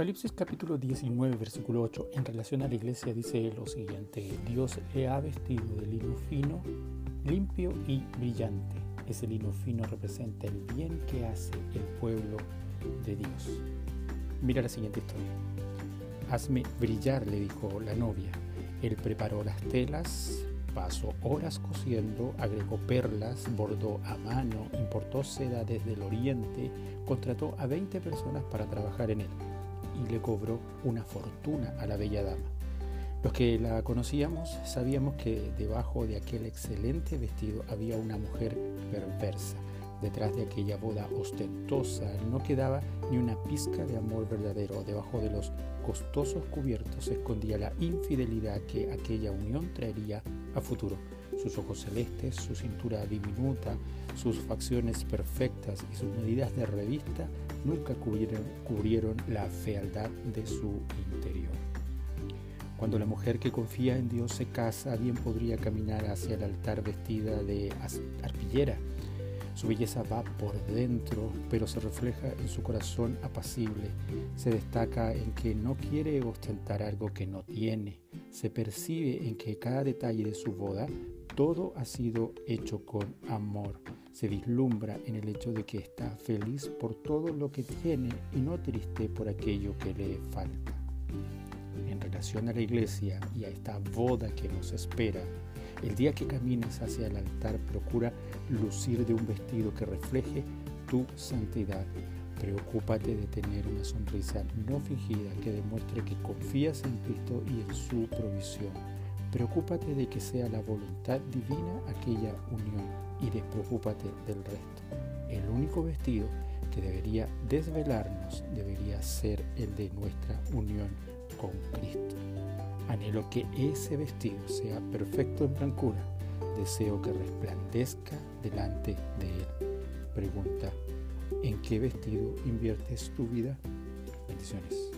Apocalipsis capítulo 19, versículo 8, en relación a la iglesia dice lo siguiente, Dios le ha vestido de lino fino, limpio y brillante. Ese lino fino representa el bien que hace el pueblo de Dios. Mira la siguiente historia. Hazme brillar, le dijo la novia. Él preparó las telas, pasó horas cosiendo, agregó perlas, bordó a mano, importó seda desde el oriente, contrató a 20 personas para trabajar en él y le cobró una fortuna a la bella dama. Los que la conocíamos sabíamos que debajo de aquel excelente vestido había una mujer perversa. Detrás de aquella boda ostentosa no quedaba ni una pizca de amor verdadero. Debajo de los costosos cubiertos se escondía la infidelidad que aquella unión traería a futuro. Sus ojos celestes, su cintura diminuta, sus facciones perfectas y sus medidas de revista nunca cubrieron, cubrieron la fealdad de su interior. Cuando la mujer que confía en Dios se casa, bien podría caminar hacia el altar vestida de arpillera. Su belleza va por dentro, pero se refleja en su corazón apacible. Se destaca en que no quiere ostentar algo que no tiene. Se percibe en que cada detalle de su boda todo ha sido hecho con amor. Se vislumbra en el hecho de que está feliz por todo lo que tiene y no triste por aquello que le falta. En relación a la iglesia y a esta boda que nos espera, el día que camines hacia el altar procura lucir de un vestido que refleje tu santidad. Preocúpate de tener una sonrisa no fingida que demuestre que confías en Cristo y en su provisión. Preocúpate de que sea la voluntad divina aquella unión y despreocúpate del resto. El único vestido que debería desvelarnos debería ser el de nuestra unión con Cristo. Anhelo que ese vestido sea perfecto en blancura. Deseo que resplandezca delante de Él. Pregunta, ¿en qué vestido inviertes tu vida? Bendiciones.